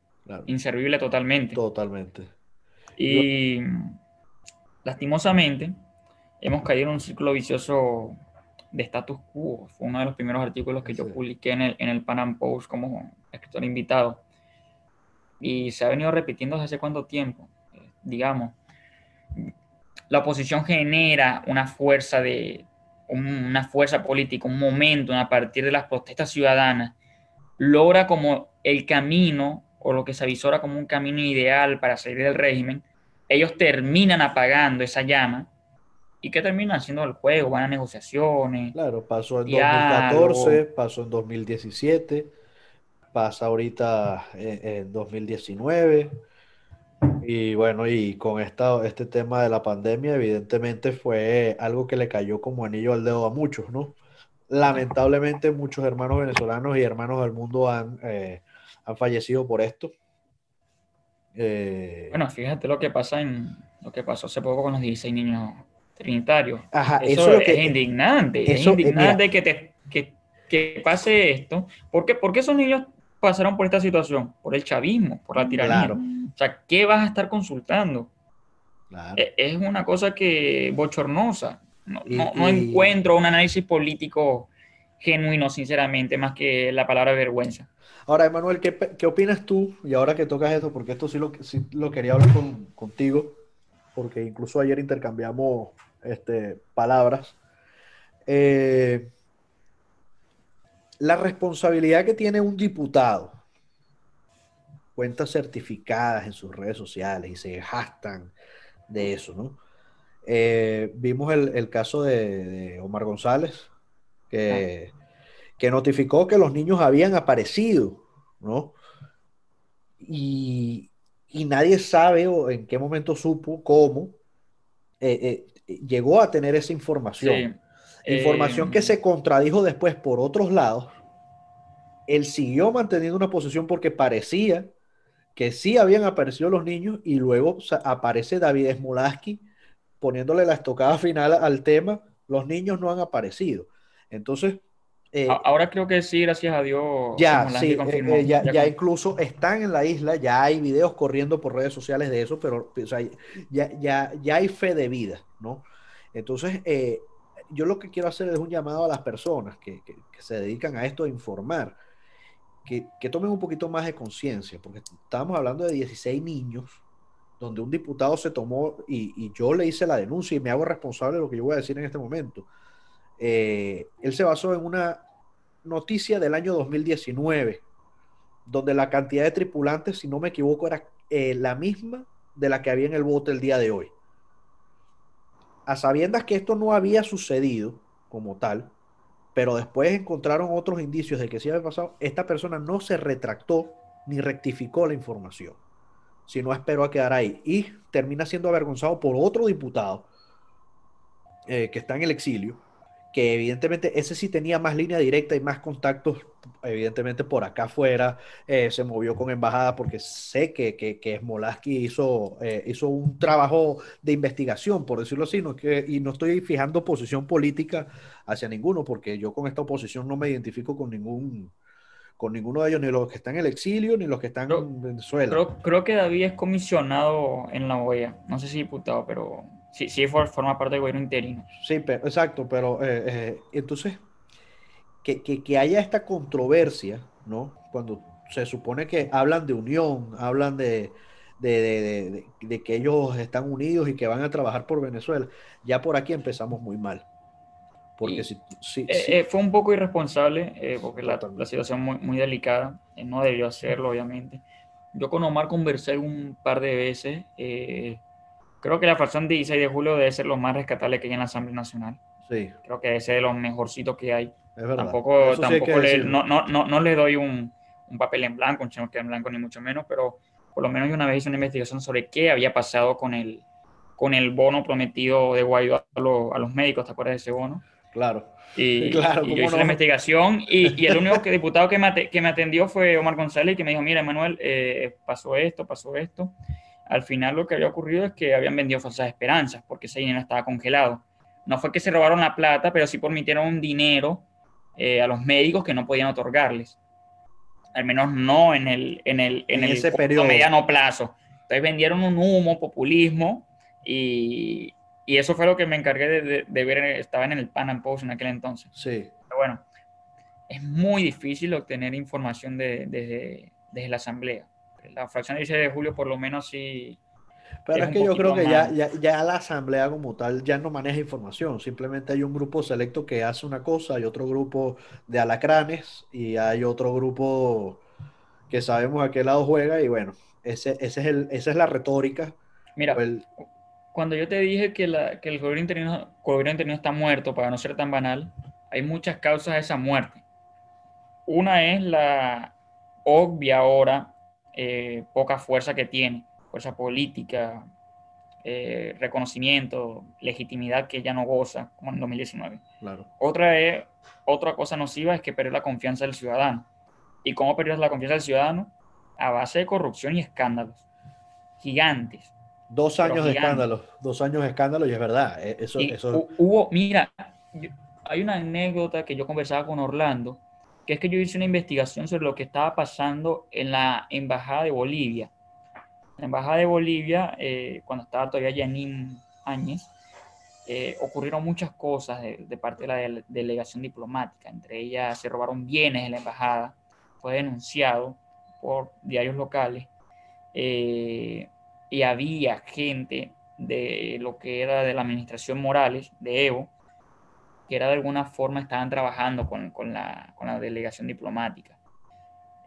Inservible totalmente. Totalmente. Y lastimosamente hemos caído en un círculo vicioso de status quo. Fue uno de los primeros artículos que yo publiqué en el, en el Pan Post como escritor invitado y se ha venido repitiendo desde hace cuánto tiempo, eh, digamos. La oposición genera una fuerza de una fuerza política, un momento a partir de las protestas ciudadanas, logra como el camino o lo que se avisora como un camino ideal para salir del régimen, ellos terminan apagando esa llama y que terminan haciendo el juego, van a negociaciones. Claro, pasó en 2014, pasó en 2017 pasa ahorita en, 2019. Y bueno, y con esta, este tema de la pandemia, evidentemente fue algo que le cayó como anillo al dedo a muchos, ¿no? Lamentablemente muchos hermanos venezolanos y hermanos del mundo han, eh, han fallecido por esto. Eh, bueno, fíjate lo que pasa en lo que pasó hace poco con los 16 niños trinitarios. eso, es, que, indignante. es indignante que, te, que, que, pase esto. ¿Por qué? Porque esos niños pasaron por esta situación? Por el chavismo, por la tiranía. O sea, ¿qué vas a estar consultando? E, es una cosa que bochornosa. No, encuentro un análisis político genuino, sinceramente, más que la palabra vergüenza. Ahora, Emanuel, ¿qué, opinas tú? Y ahora que tocas esto, porque esto sí lo, lo quería hablar contigo, porque incluso ayer intercambiamos este, palabras. Eh, la responsabilidad que tiene un diputado, cuentas certificadas en sus redes sociales y se gastan de eso, ¿no? Eh, vimos el, caso de, Omar González, que, que, notificó que los niños habían aparecido, ¿no? Y, nadie sabe o en qué momento supo cómo eh, eh, llegó a tener esa información. Información que em, se contradijo después por otros lados. Él siguió manteniendo una posición porque parecía que sí habían aparecido los niños y luego aparece David Smolaski poniéndole la estocada final al tema, los niños no han aparecido. Entonces... Eh, ahora creo que sí, gracias a Dios. Ya, sí, eh, eh, ya, ya, incluso están en la isla, ya hay videos corriendo por redes sociales de eso, pero ya, ya, ya hay fe de vida, ¿no? Entonces, yo lo que quiero hacer es un llamado a las personas que, que, se dedican a esto, a informar, que, que tomen un poquito más de conciencia, porque estábamos hablando de 16 niños donde un diputado se tomó y, yo le hice la denuncia y me hago responsable de lo que yo voy a decir en este momento. Eh, él se basó en una noticia del año 2019, donde la cantidad de tripulantes, si no me equivoco, era eh, la misma de la que había en el bote el día de hoy. A sabiendas que esto no había sucedido como tal, pero después encontraron otros indicios de que sí había pasado, esta persona no se retractó ni rectificó la información si no esperó a quedar ahí. Y termina siendo avergonzado por otro diputado eh, que está en el exilio, que evidentemente ese sí tenía más línea directa y más contactos, evidentemente por acá afuera, eh, se movió con embajada porque sé que, que, que Smolaski hizo, eh, hizo un trabajo de investigación, por decirlo así, no que, y no estoy fijando posición política hacia ninguno, porque yo con esta oposición no me identifico con ningún con ninguno de ellos, ni los que están en el exilio, ni los que están en Venezuela. Creo, que David es comisionado en la OEA, no sé si diputado, pero sí, sí forma parte del gobierno interino. Sí, pero, exacto, pero eh, eh, entonces, que, que, haya esta controversia, ¿no? Cuando se supone que hablan de unión, hablan de, de, de, que ellos están unidos y que van a trabajar por Venezuela, ya por aquí empezamos muy mal. Porque si, eh, eh, fue un poco irresponsable, eh, porque la, la, situación muy, muy delicada, no debió hacerlo, obviamente. Yo con Omar conversé un par de veces. Creo que la fracción 16 de julio debe ser lo más rescatable que hay en la Asamblea Nacional. Sí. Creo que debe ser de los mejorcitos que hay. Es verdad. Tampoco, tampoco le, no, no, no, no, le doy un, un, papel en blanco, un cheque en blanco, ni mucho menos, pero por lo menos yo una vez hice una investigación sobre qué había pasado con el, con el bono prometido de Guaidó a, a los médicos, ¿te acuerdas de ese bono? Claro. Y, claro, yo hice la investigación y, y, el único que, diputado que me, que me atendió fue Omar González, que me dijo, mira, Emanuel, eh, pasó esto, pasó esto. Al final lo que había ocurrido es que habían vendido falsas esperanzas, porque ese dinero estaba congelado. No fue que se robaron la plata, pero sí permitieron un dinero eh, a los médicos que no podían otorgarles. Al menos no en el, en el, en, el ese periodo. mediano plazo. Entonces vendieron un humo, populismo, y, y eso fue lo que me encargué de, de, ver, estaba en el Pan Am Post en aquel entonces. Sí. Pero bueno, es muy difícil obtener información desde de, de, la asamblea. La fracción 16 de julio por lo menos sí... Pero es, que yo creo que ya, ya, ya, la asamblea como tal ya no maneja información, simplemente hay un grupo selecto que hace una cosa, hay otro grupo de alacranes y hay otro grupo que sabemos a qué lado juega y bueno, ese, ese es el, esa es la retórica. Mira, cuando yo te dije que, el gobierno interino, gobierno está muerto, para no ser tan banal, hay muchas causas de esa muerte. Una es la obvia ahora eh, poca fuerza que tiene, fuerza política, eh, reconocimiento, legitimidad que ya no goza, como en 2019. Claro. Otra, es, otra cosa nociva es que perdió la confianza del ciudadano. ¿Y cómo perdió la confianza del ciudadano? A base de corrupción y escándalos gigantes Dos años de escándalo, dos años de escándalo y es verdad. Eh, eso, eso... Hubo, mira, hay una anécdota que yo conversaba con Orlando, que es que yo hice una investigación sobre lo que estaba pasando en la Embajada de Bolivia. la Embajada de Bolivia, eh, cuando estaba todavía Janine Áñez, eh, ocurrieron muchas cosas de, parte de la delegación diplomática. Entre ellas se robaron bienes de la embajada, fue denunciado por diarios locales. Eh, y había gente de lo que era de la administración Morales, de Evo, que era de alguna forma estaban trabajando con, con, la, con la, delegación diplomática.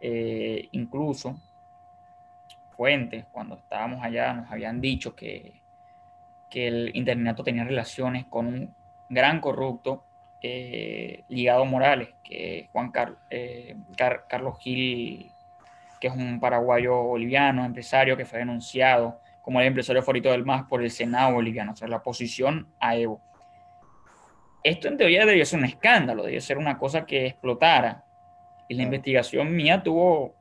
Eh, incluso fuentes, cuando estábamos allá, nos habían dicho que, que el internato tenía relaciones con un gran corrupto eh, ligado a Morales, que es Juan eh, Carlos Gil que es un paraguayo boliviano, empresario que fue denunciado como el empresario favorito del MAS por el Senado boliviano, o sea, la oposición a Evo. Esto en teoría debería ser un escándalo, debería ser una cosa que explotara. Y la investigación mía tuvo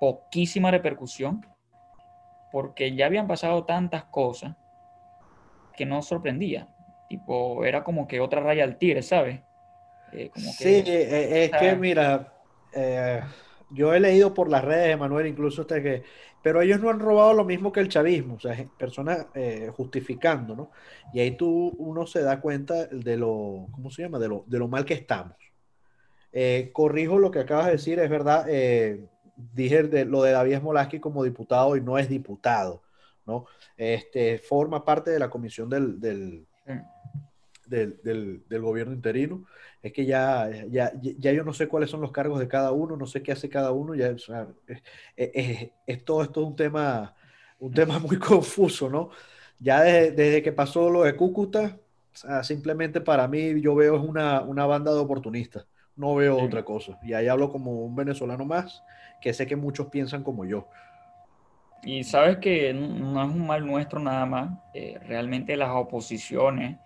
poquísima repercusión porque ya habían pasado tantas cosas que no sorprendía. Tipo, era como que otra raya al tigre, ¿sabes? Eh, sí, eh, es que mira, yo he leído por las redes de Manuel, incluso hasta que, pero ellos no han robado lo mismo que el chavismo, o sea, personas justificando, ¿no? Y ahí tú, uno se da cuenta de lo, ¿cómo se llama? De lo, de lo mal que estamos. corrijo lo que acabas de decir, es verdad, dije de, lo de David Smolaski como diputado y no es diputado, ¿no? Este, forma parte de la comisión del, del, del, gobierno interino. Es que ya, ya, ya, yo no sé cuáles son los cargos de cada uno, no sé qué hace cada uno, ya, es, todo esto un tema, un tema muy confuso, ¿no? Ya desde, que pasó lo de Cúcuta, simplemente para mí yo veo es una, una banda de oportunistas, no veo otra cosa. Y ahí hablo como un venezolano más que sé que muchos piensan como yo. Y sabes que no es un mal nuestro nada más, eh, realmente las oposiciones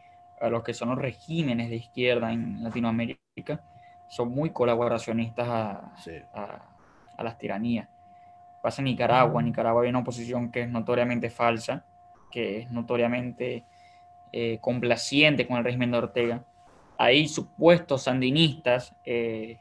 a los que son los regímenes de izquierda en Latinoamérica son muy colaboracionistas a, a, las tiranías. Pasa en Nicaragua, en Nicaragua hay una oposición que es notoriamente falsa, que es notoriamente eh, complaciente con el régimen de Ortega. Hay supuestos sandinistas eh,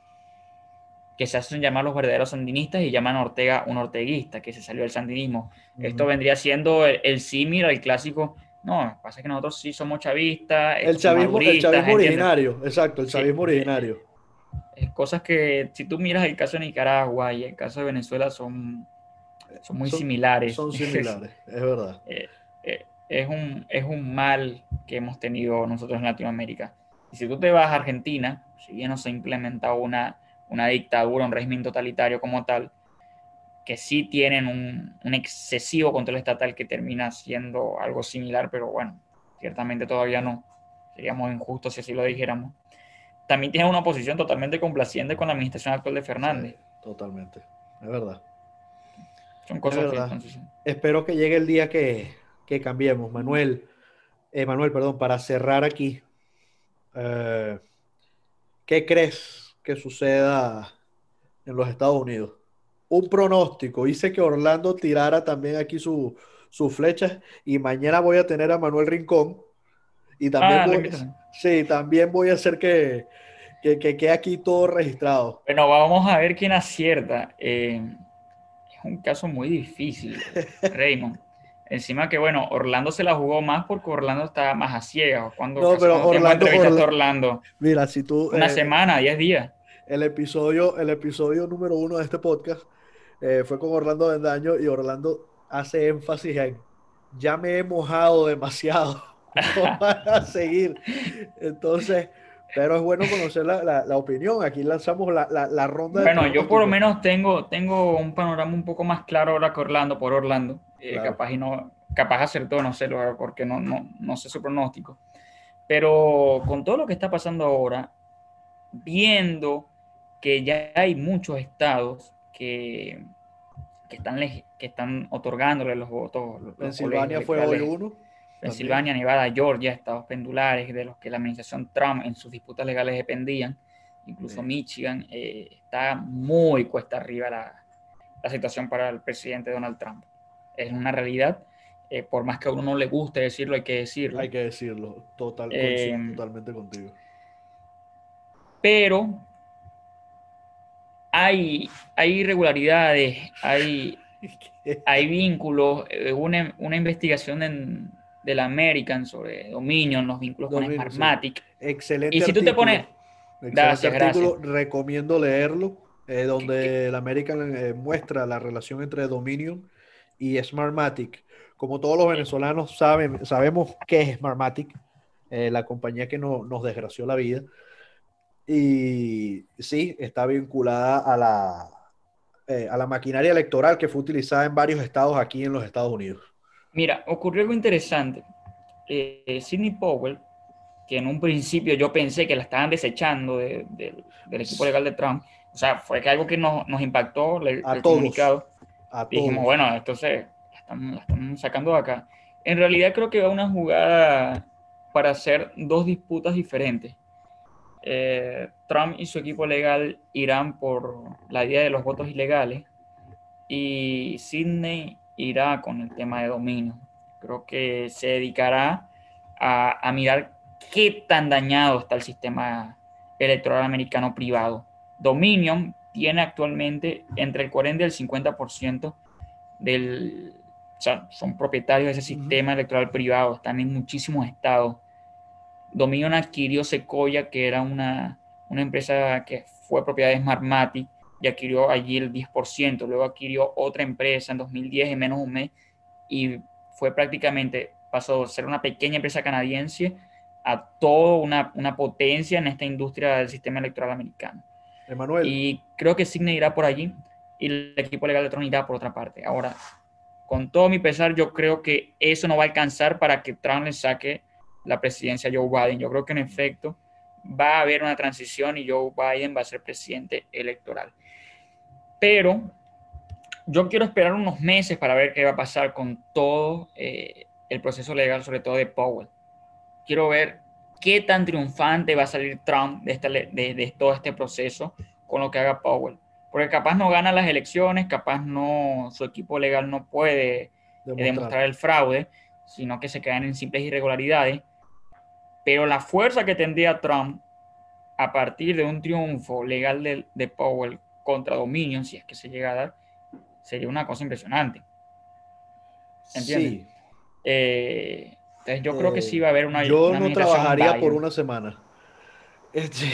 que se hacen llamar los verdaderos sandinistas y llaman a Ortega un orteguista, que se salió del sandinismo. Esto vendría siendo el, símil al clásico. No, pasa que nosotros sí somos chavistas. El chavismo, originario, exacto, el chavismo originario. Es cosas que, si tú miras el caso de Nicaragua y el caso de Venezuela, son, son muy similares. Son similares, es verdad. Eh, eh, es, un, es un mal que hemos tenido nosotros en Latinoamérica. Y si tú te vas a Argentina, si bien no se ha implementado una una dictadura, un régimen totalitario como tal, que sí tienen un, excesivo control estatal que termina siendo algo similar, pero bueno, ciertamente todavía no. Seríamos injustos si así lo dijéramos. También tiene una posición totalmente complaciente con la administración actual de Fernández. totalmente, es verdad. Son cosas Espero que llegue el día que, cambiemos. Manuel, eh, Manuel, perdón, para cerrar aquí, eh, ¿qué crees que suceda en los Estados Unidos. Un pronóstico. Hice que Orlando tirara también aquí sus su flechas y mañana voy a tener a Manuel Rincón. Y también, ah, voy, sí, también voy a hacer que, que, quede aquí todo registrado. Bueno, vamos a ver quién acierta. Eh, es un caso muy difícil, Raymond. Encima que, bueno, Orlando se la jugó más porque Orlando estaba más a ciegas. Cuando no, pero Orlando, Orlando, Mira, si tú... Una eh, semana, 10 días. El episodio, el episodio número uno de este podcast eh, fue con Orlando Vendaño y Orlando hace énfasis en ya me he mojado demasiado. No van a seguir. Entonces, pero es bueno conocer la, la, opinión. Aquí lanzamos la, la ronda. Bueno, yo por lo menos tengo, tengo un panorama un poco más claro ahora que Orlando, por Orlando. Eh, capaz y no, capaz acertó, no sé, porque no, no, no sé su pronóstico. Pero con todo lo que está pasando ahora, viendo que ya hay muchos estados que, que, están, que están otorgándole los votos. Pensilvania fue hoy uno. Pensilvania, Nevada, Georgia, estados pendulares de los que la administración Trump en sus disputas legales dependían, incluso Michigan, eh, está muy cuesta arriba la, la, situación para el presidente Donald Trump. Es una realidad, eh, por más que a uno no le guste decirlo, hay que decirlo. Hay que decirlo, Total, eh, totalmente contigo. Pero hay, hay irregularidades, hay, hay vínculos, una, una investigación en, de la American sobre Dominion, los vínculos con Smartmatic. Excelente. Y si tú te pones. Gracias, artículo, recomiendo leerlo, eh, donde la American eh, muestra la relación entre Dominion y Smartmatic. Como todos los venezolanos saben, sabemos qué es Smartmatic, eh, la compañía que nos desgració la vida. Y sí, está vinculada a la, a la maquinaria electoral que fue utilizada en varios estados aquí en los Estados Unidos. Mira, ocurrió algo interesante. Eh, Sidney Powell, que en un principio yo pensé que la estaban desechando del equipo legal de Trump, o sea, fue que algo que nos, impactó el, comunicado. Dijimos, bueno, esto se la están, sacando de acá. En realidad creo que va una jugada para hacer dos disputas diferentes. Eh, Trump y su equipo legal irán por la idea de los votos ilegales y Sidney irá con el tema de dominio. Creo que se dedicará a, a mirar qué tan dañado está el sistema electoral americano privado. Dominion tiene actualmente entre el 40 y el 50% del, o sea, son propietarios de ese sistema electoral privado, están en muchísimos estados. Dominion adquirió Sequoia, que era una, una empresa que fue propiedad de Smartmatic, y adquirió allí el 10%. Luego adquirió otra empresa en 2010 en menos de un mes y fue prácticamente, pasó de ser una pequeña empresa canadiense a toda una, una potencia en esta industria del sistema electoral americano. Emanuel. Y creo que Signe irá por allí y el equipo legal de Trump irá por otra parte. Ahora, con todo mi pesar, yo creo que eso no va a alcanzar para que Trump le saque la presidencia a Joe Biden. Yo creo que en efecto va a haber una transición y Joe Biden va a ser presidente electoral. Pero yo quiero esperar unos meses para ver qué va a pasar con todo eh, el proceso legal, sobre todo de Powell. Quiero ver qué tan triunfante va a salir Trump de, de, de todo este proceso con lo que haga Powell porque capaz no gana las elecciones, capaz no, su equipo legal no puede eh, demostrar, el fraude, sino que se quedan en simples irregularidades. Pero la fuerza que tendría Trump a partir de un triunfo legal de, de Powell contra Dominion, si es que se llega a dar, sería una cosa impresionante. ¿Entiendes? Sí. Eh, entonces yo creo que sí va a haber una... Yo no trabajaría por una semana. Este,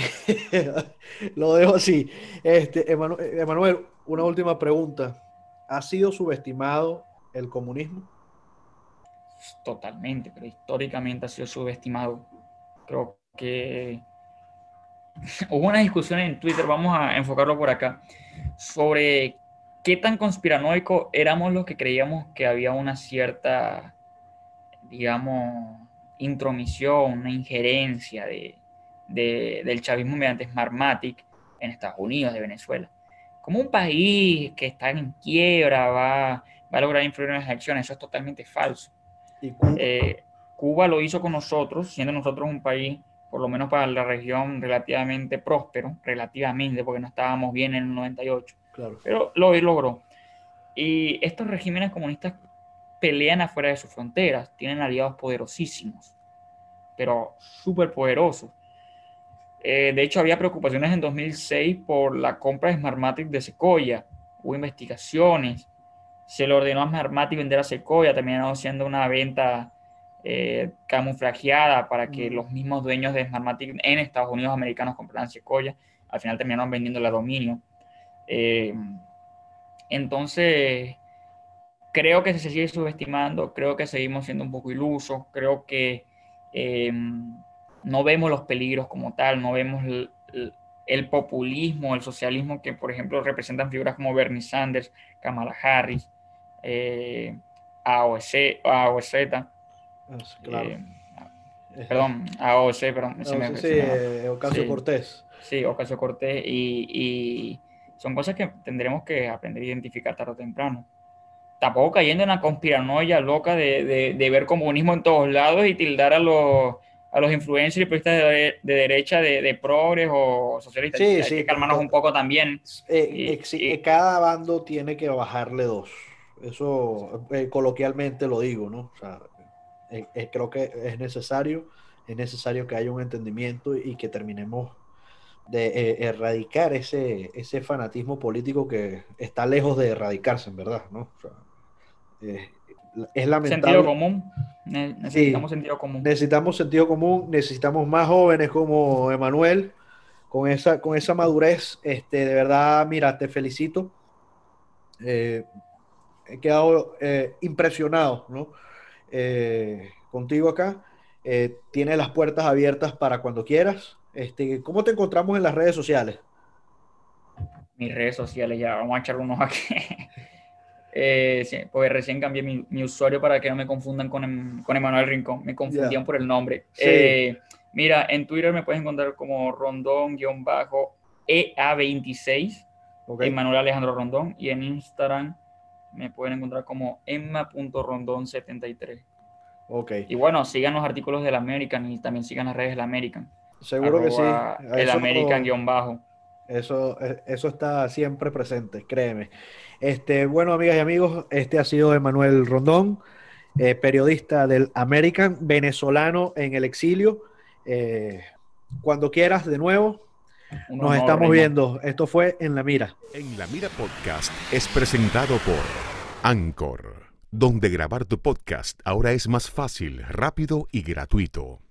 lo dejo así. Este, Emanuel, una última pregunta. ¿Ha sido subestimado el comunismo? Totalmente, pero históricamente ha sido subestimado. Creo que hubo una discusión en Twitter, vamos a enfocarlo por acá, sobre qué tan conspiranoico éramos los que creíamos que había una cierta, digamos, intromisión, una injerencia de, del chavismo mediante Smartmatic en Estados Unidos, de Venezuela. Como un país que está en quiebra va, va a lograr influir en las elecciones, eso es totalmente falso. ¿Y eh, Cuba? lo hizo con nosotros, siendo nosotros un país, por lo menos para la región, relativamente próspero, relativamente, porque no estábamos bien en el 98, claro. pero lo logró. Y estos regímenes comunistas pelean afuera de sus fronteras, tienen aliados poderosísimos, pero súper poderosos. Eh, de hecho, había preocupaciones en 2006 por la compra de Smartmatic de Sequoia. Hubo investigaciones. Se le ordenó a Smartmatic vender a Sequoia, terminaron siendo una venta eh, camuflajeada para que los mismos dueños de Smartmatic en Estados Unidos americanos compraran Sequoia. Al final terminaron vendiendo la dominio. Eh, entonces, creo que se sigue subestimando, creo que seguimos siendo un poco ilusos, creo que no vemos los peligros como tal, no vemos el, populismo, el socialismo que, por ejemplo, representan figuras como Bernie Sanders, Kamala Harris, eh, AOC, AOZ. Claro. Eh, perdón, AOC, perdón. sí, eh, Ocasio Cortés. Sí, Ocasio Cortés. Y, son cosas que tendremos que aprender a identificar tarde o temprano. Tampoco cayendo en la conspiranoia loca de, de ver comunismo en todos lados y tildar a los a los influencers y periodistas de, derecha, de, de, progres o socialistas. Sí, hay que calmarnos un poco también. Eh, eh, cada bando tiene que bajarle dos. Eso eh, coloquialmente lo digo, ¿no? O sea, creo que es necesario, es necesario que haya un entendimiento y que terminemos de erradicar ese, ese fanatismo político que está lejos de erradicarse, en verdad, ¿no? O sea, es lamentable. Sentido común. Necesitamos sentido común. Necesitamos sentido común, necesitamos más jóvenes como Emanuel, con esa, con esa madurez. Este, de verdad, mira, te felicito. Eh, he quedado eh, impresionado ¿no? Eh, contigo acá. tienes las puertas abiertas para cuando quieras. Este, ¿Cómo te encontramos en las redes sociales? Mis redes sociales, ya vamos a echar unos aquí. Eh, sí, porque recién cambié mi, usuario para que no me confundan con, em, con Emanuel Rincón. Me confundían por el nombre. Eh, mira, en Twitter me puedes encontrar como rondón-ea26, okay. Emanuel Alejandro Rondón, y en Instagram me pueden encontrar como emma.rondón73. Ok. Y bueno, sigan los artículos del American y también sigan las redes del American. Seguro que sí. El American-bajo. Eso, eh, eso está siempre presente, créeme. Este, bueno, amigas y amigos, este ha sido Emanuel Rondón. eh, periodista del American, venezolano en el exilio. Eh, cuando quieras, de nuevo, nos estamos viendo. Esto fue En la Mira. En la Mira Podcast es presentado por Anchor, donde grabar tu podcast ahora es más fácil, rápido y gratuito.